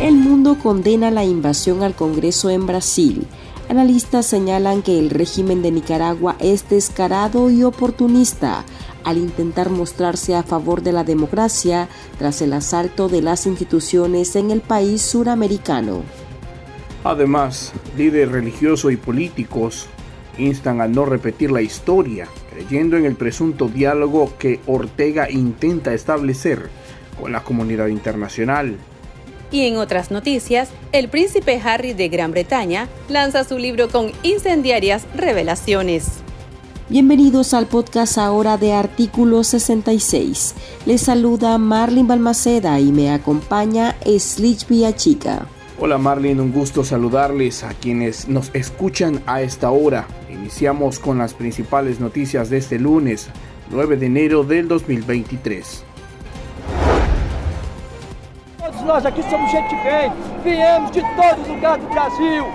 El mundo condena la invasión al Congreso en Brasil. Analistas señalan que el régimen de Nicaragua es descarado y oportunista al intentar mostrarse a favor de la democracia tras el asalto de las instituciones en el país suramericano. Además, líderes religiosos y políticos instan a no repetir la historia, creyendo en el presunto diálogo que Ortega intenta establecer con la comunidad internacional. Y en otras noticias, el príncipe Harry de Gran Bretaña lanza su libro con incendiarias revelaciones. Bienvenidos al podcast ahora de Artículo 66. Les saluda Marlin Balmaceda y me acompaña Slich Chica. Hola Marlin, un gusto saludarles a quienes nos escuchan a esta hora. Iniciamos con las principales noticias de este lunes, 9 de enero del 2023. Nós aqui somos gente bem, viemos de todo lugar do Brasil.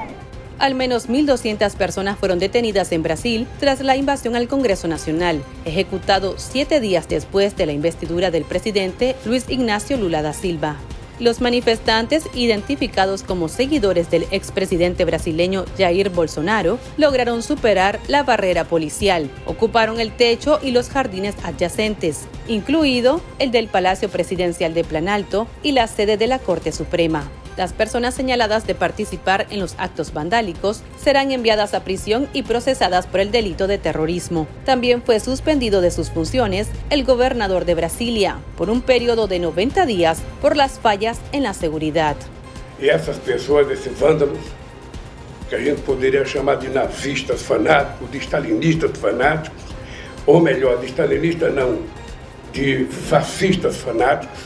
Al menos 1.200 personas fueron detenidas en Brasil tras la invasión al Congreso Nacional, ejecutado siete días después de la investidura del presidente Luis Ignacio Lula da Silva. Los manifestantes, identificados como seguidores del expresidente brasileño Jair Bolsonaro, lograron superar la barrera policial, ocuparon el techo y los jardines adyacentes, incluido el del Palacio Presidencial de Planalto y la sede de la Corte Suprema. Las personas señaladas de participar en los actos vandálicos serán enviadas a prisión y procesadas por el delito de terrorismo. También fue suspendido de sus funciones el gobernador de Brasilia por un periodo de 90 días por las fallas en la seguridad. Y esas personas, esses vándalos, que a gente poderia chamar de nazistas fanáticos, de stalinistas fanáticos, ou melhor, de stalinistas não, de fascistas fanáticos,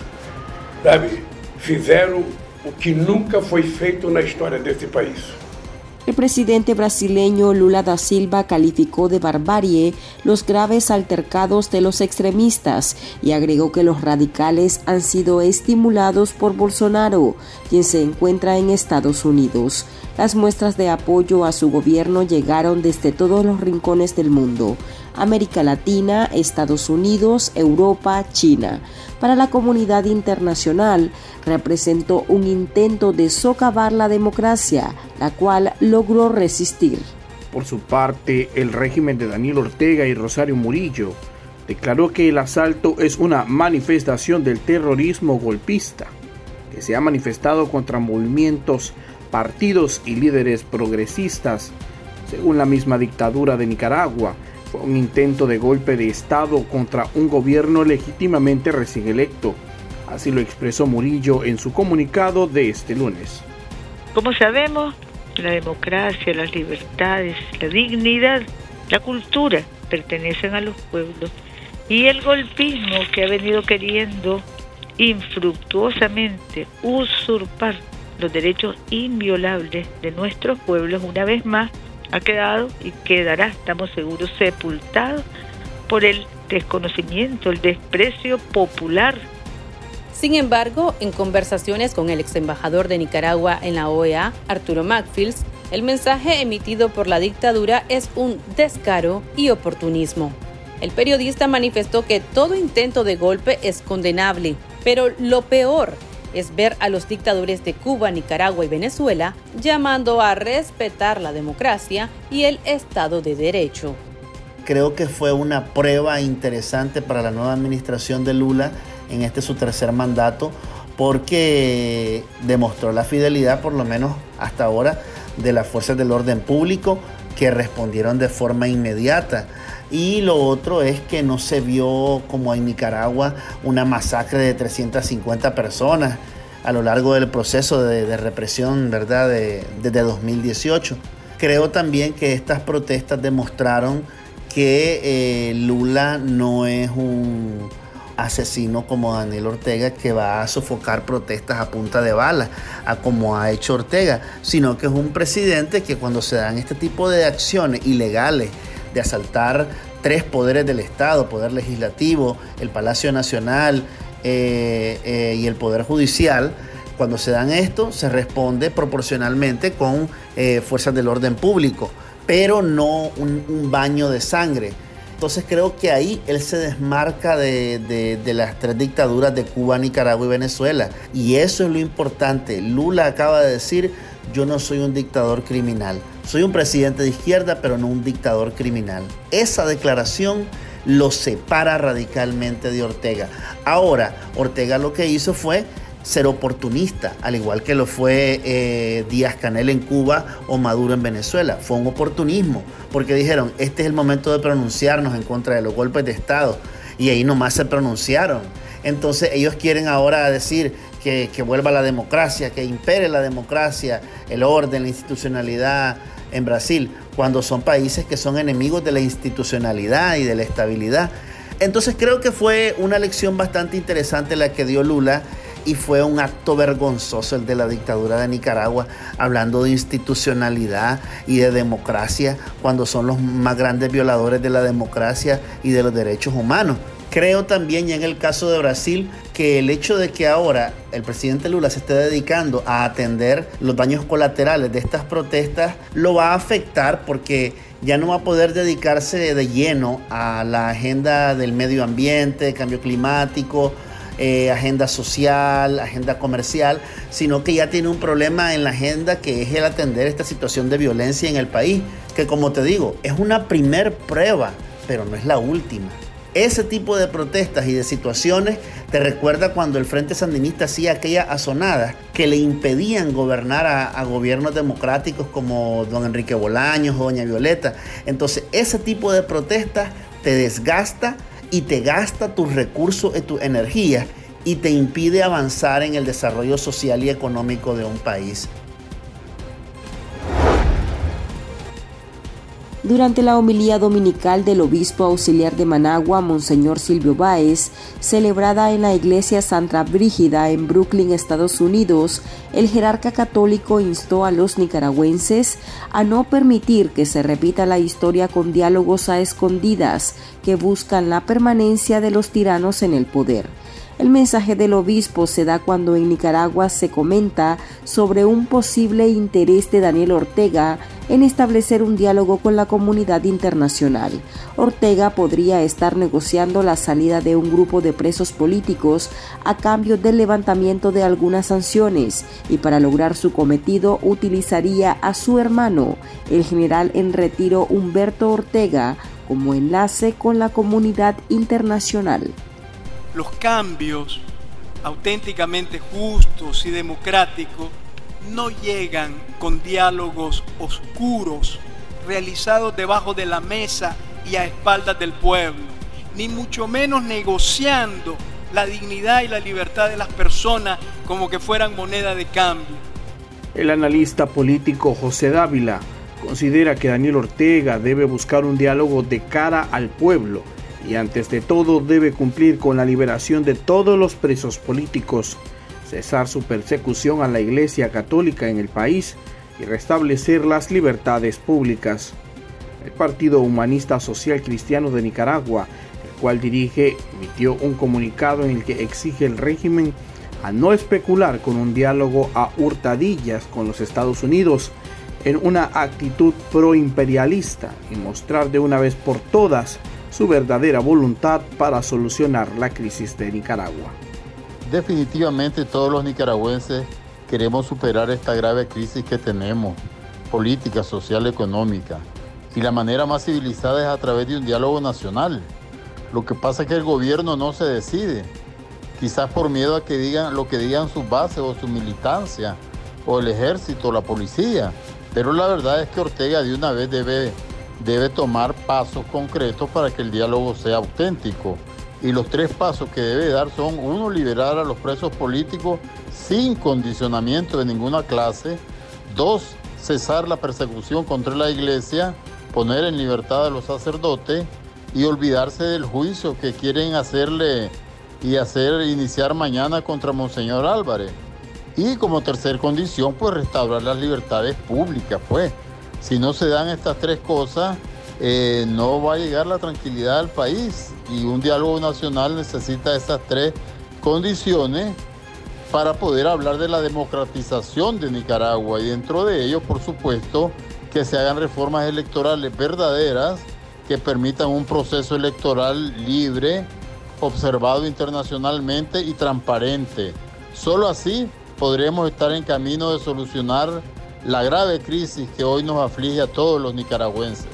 sabe, fizeram que nunca foi feito na história desse país. El presidente brasileño Lula da Silva calificó de barbarie los graves altercados de los extremistas y agregó que los radicales han sido estimulados por Bolsonaro, quien se encuentra en Estados Unidos. Las muestras de apoyo a su gobierno llegaron desde todos los rincones del mundo. América Latina, Estados Unidos, Europa, China. Para la comunidad internacional representó un intento de socavar la democracia, la cual logró resistir. Por su parte, el régimen de Daniel Ortega y Rosario Murillo declaró que el asalto es una manifestación del terrorismo golpista, que se ha manifestado contra movimientos, partidos y líderes progresistas, según la misma dictadura de Nicaragua, fue un intento de golpe de Estado contra un gobierno legítimamente recién electo. Así lo expresó Murillo en su comunicado de este lunes. Como sabemos, la democracia, las libertades, la dignidad, la cultura pertenecen a los pueblos y el golpismo que ha venido queriendo infructuosamente usurpar los derechos inviolables de nuestros pueblos una vez más ha quedado y quedará, estamos seguros, sepultado por el desconocimiento, el desprecio popular. Sin embargo, en conversaciones con el ex embajador de Nicaragua en la OEA, Arturo Macfields, el mensaje emitido por la dictadura es un descaro y oportunismo. El periodista manifestó que todo intento de golpe es condenable, pero lo peor es ver a los dictadores de Cuba, Nicaragua y Venezuela llamando a respetar la democracia y el Estado de Derecho. Creo que fue una prueba interesante para la nueva administración de Lula en este su tercer mandato porque demostró la fidelidad, por lo menos hasta ahora, de las fuerzas del orden público que respondieron de forma inmediata. Y lo otro es que no se vio como en Nicaragua una masacre de 350 personas a lo largo del proceso de, represión, ¿verdad?, desde 2018. Creo también que estas protestas demostraron que eh, Lula no es un asesino como Daniel Ortega que va a sofocar protestas a punta de bala, a como ha hecho Ortega, sino que es un presidente que cuando se dan este tipo de acciones ilegales, de asaltar tres poderes del Estado, poder legislativo, el Palacio Nacional eh, eh, y el Poder Judicial, cuando se dan esto, se responde proporcionalmente con eh, fuerzas del orden público, pero no un, baño de sangre. Entonces creo que ahí él se desmarca de, las tres dictaduras de Cuba, Nicaragua y Venezuela. Y eso es lo importante. Lula acaba de decir, yo no soy un dictador criminal. Soy un presidente de izquierda, pero no un dictador criminal. Esa declaración lo separa radicalmente de Ortega. Ahora, Ortega lo que hizo fue ser oportunista, al igual que lo fue eh, Díaz Canel en Cuba o Maduro en Venezuela. Fue un oportunismo, porque dijeron, este es el momento de pronunciarnos en contra de los golpes de Estado, y ahí nomás se pronunciaron. Entonces ellos quieren ahora decir que, que vuelva la democracia, que impere la democracia, el orden, la institucionalidad en Brasil, cuando son países que son enemigos de la institucionalidad y de la estabilidad. Entonces creo que fue una lección bastante interesante la que dio Lula y fue un acto vergonzoso el de la dictadura de Nicaragua, hablando de institucionalidad y de democracia, cuando son los más grandes violadores de la democracia y de los derechos humanos. Creo también, y en el caso de Brasil, que el hecho de que ahora el presidente Lula se esté dedicando a atender los daños colaterales de estas protestas lo va a afectar porque ya no va a poder dedicarse de lleno a la agenda del medio ambiente, cambio climático, eh, agenda social, agenda comercial, sino que ya tiene un problema en la agenda que es el atender esta situación de violencia en el país, que como te digo, es una primer prueba, pero no es la última. Ese tipo de protestas y de situaciones te recuerda cuando el Frente Sandinista hacía aquellas azonadas que le impedían gobernar a, a, gobiernos democráticos como don Enrique Bolaños o doña Violeta. Entonces, ese tipo de protestas te desgasta y te gasta tus recursos y tu energía y te impide avanzar en el desarrollo social y económico de un país. Durante la homilía dominical del obispo auxiliar de Managua, Monseñor Silvio Báez, celebrada en la iglesia Santa Brígida en Brooklyn, Estados Unidos, el jerarca católico instó a los nicaragüenses a no permitir que se repita la historia con diálogos a escondidas que buscan la permanencia de los tiranos en el poder. El mensaje del obispo se da cuando en Nicaragua se comenta sobre un posible interés de Daniel Ortega en establecer un diálogo con la comunidad internacional. Ortega podría estar negociando la salida de un grupo de presos políticos a cambio del levantamiento de algunas sanciones y para lograr su cometido utilizaría a su hermano, el general en retiro Humberto Ortega, como enlace con la comunidad internacional los cambios auténticamente justos y democráticos no llegan con diálogos oscuros realizados debajo de la mesa y a espaldas del pueblo, ni mucho menos negociando la dignidad y la libertad de las personas como que fueran moneda de cambio. El analista político José Dávila considera que Daniel Ortega debe buscar un diálogo de cara al pueblo y antes de todo debe cumplir con la liberación de todos los presos políticos, cesar su persecución a la Iglesia Católica en el país y restablecer las libertades públicas. El Partido Humanista Social Cristiano de Nicaragua, el cual dirige, emitió un comunicado en el que exige el régimen a no especular con un diálogo a hurtadillas con los Estados Unidos en una actitud proimperialista y mostrar de una vez por todas su verdadera voluntad para solucionar la crisis de Nicaragua. Definitivamente todos los nicaragüenses queremos superar esta grave crisis que tenemos, política, social, económica. Y la manera más civilizada es a través de un diálogo nacional. Lo que pasa es que el gobierno no se decide, quizás por miedo a que digan lo que digan sus bases o su militancia, o el ejército, o la policía. Pero la verdad es que Ortega de una vez debe debe tomar pasos concretos para que el diálogo sea auténtico. Y los tres pasos que debe dar son, uno, liberar a los presos políticos sin condicionamiento de ninguna clase. Dos, cesar la persecución contra la iglesia, poner en libertad a los sacerdotes y olvidarse del juicio que quieren hacerle y hacer iniciar mañana contra Monseñor Álvarez. Y como tercer condición, pues restaurar las libertades públicas, pues. Si no se dan estas tres cosas, eh, no va a llegar la tranquilidad al país y un diálogo nacional necesita esas tres condiciones para poder hablar de la democratización de Nicaragua y dentro de ello, por supuesto, que se hagan reformas electorales verdaderas que permitan un proceso electoral libre, observado internacionalmente y transparente. Solo así podremos estar en camino de solucionar la grave crisis que hoy nos aflige a todos los nicaragüenses.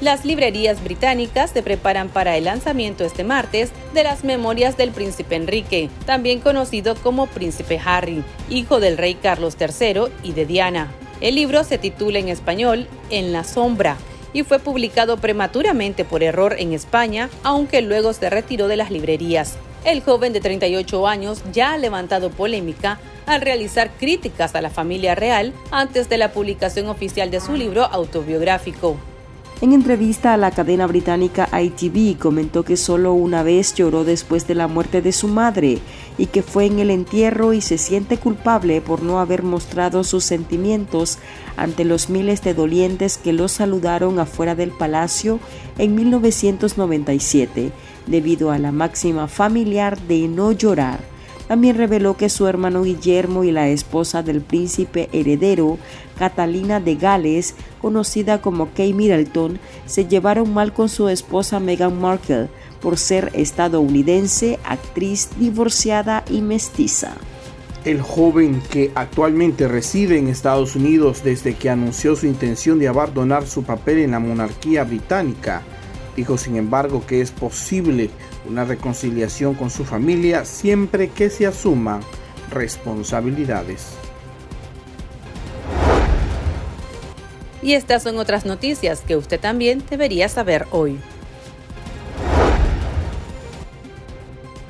Las librerías británicas se preparan para el lanzamiento este martes de las Memorias del Príncipe Enrique, también conocido como Príncipe Harry, hijo del rey Carlos III y de Diana. El libro se titula en español En la sombra y fue publicado prematuramente por error en España, aunque luego se retiró de las librerías. El joven de 38 años ya ha levantado polémica al realizar críticas a la familia real antes de la publicación oficial de su libro autobiográfico. En entrevista a la cadena británica ITV comentó que solo una vez lloró después de la muerte de su madre y que fue en el entierro y se siente culpable por no haber mostrado sus sentimientos ante los miles de dolientes que lo saludaron afuera del palacio en 1997 debido a la máxima familiar de no llorar. También reveló que su hermano Guillermo y la esposa del príncipe heredero, Catalina de Gales, conocida como Kay Middleton, se llevaron mal con su esposa Meghan Markle por ser estadounidense, actriz divorciada y mestiza. El joven que actualmente reside en Estados Unidos desde que anunció su intención de abandonar su papel en la monarquía británica, dijo sin embargo que es posible una reconciliación con su familia siempre que se asuman responsabilidades. Y estas son otras noticias que usted también debería saber hoy.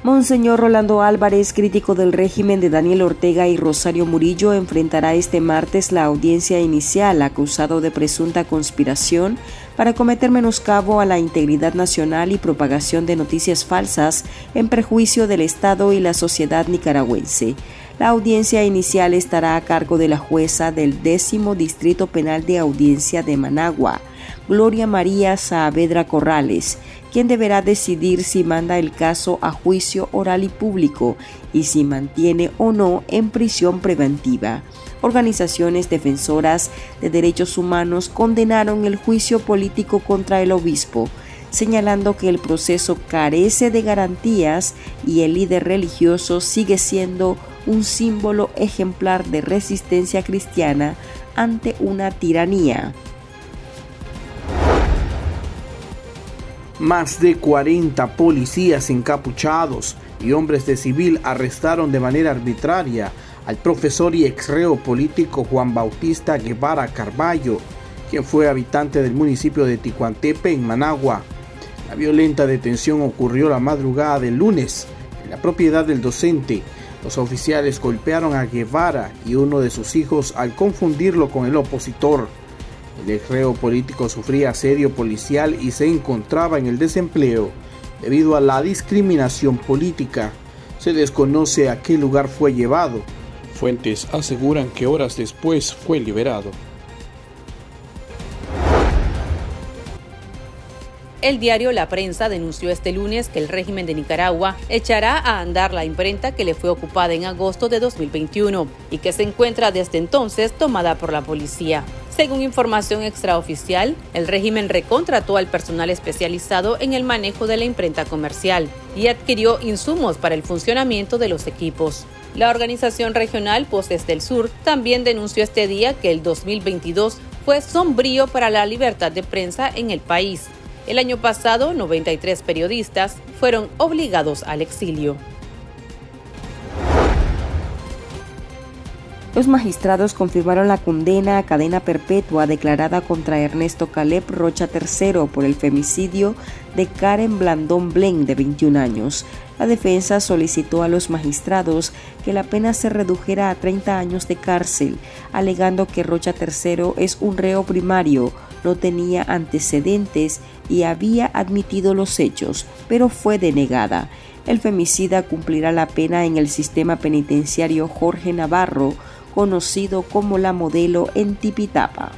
Monseñor Rolando Álvarez, crítico del régimen de Daniel Ortega y Rosario Murillo, enfrentará este martes la audiencia inicial acusado de presunta conspiración para cometer menoscabo a la integridad nacional y propagación de noticias falsas en perjuicio del Estado y la sociedad nicaragüense. La audiencia inicial estará a cargo de la jueza del décimo Distrito Penal de Audiencia de Managua, Gloria María Saavedra Corrales, quien deberá decidir si manda el caso a juicio oral y público y si mantiene o no en prisión preventiva. Organizaciones defensoras de derechos humanos condenaron el juicio político contra el obispo, señalando que el proceso carece de garantías y el líder religioso sigue siendo un símbolo ejemplar de resistencia cristiana ante una tiranía. Más de 40 policías encapuchados y hombres de civil arrestaron de manera arbitraria al profesor y exreo político Juan Bautista Guevara Carballo, quien fue habitante del municipio de Ticuantepe en Managua. La violenta detención ocurrió la madrugada del lunes en la propiedad del docente. Los oficiales golpearon a Guevara y uno de sus hijos al confundirlo con el opositor. El ex político sufría asedio policial y se encontraba en el desempleo debido a la discriminación política. Se desconoce a qué lugar fue llevado. Fuentes aseguran que horas después fue liberado. El diario La Prensa denunció este lunes que el régimen de Nicaragua echará a andar la imprenta que le fue ocupada en agosto de 2021 y que se encuentra desde entonces tomada por la policía. Según información extraoficial, el régimen recontrató al personal especializado en el manejo de la imprenta comercial y adquirió insumos para el funcionamiento de los equipos. La organización regional Poses del Sur también denunció este día que el 2022 fue sombrío para la libertad de prensa en el país el año pasado, 93 periodistas fueron obligados al exilio. Los magistrados confirmaron la condena a cadena perpetua declarada contra Ernesto Caleb Rocha III por el femicidio de Karen Blandón Blen, de 21 años. La defensa solicitó a los magistrados que la pena se redujera a 30 años de cárcel, alegando que Rocha III es un reo primario, no tenía antecedentes y había admitido los hechos, pero fue denegada. El femicida cumplirá la pena en el sistema penitenciario Jorge Navarro, conocido como la modelo en Tipitapa.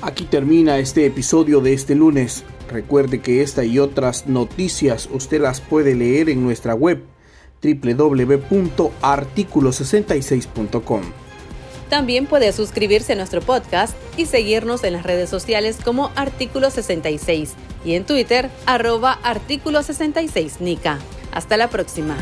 Aquí termina este episodio de este lunes. Recuerde que esta y otras noticias usted las puede leer en nuestra web www.articulo66.com. También puede suscribirse a nuestro podcast y seguirnos en las redes sociales como Artículo 66 y en Twitter arroba Artículo 66 Nica. Hasta la próxima.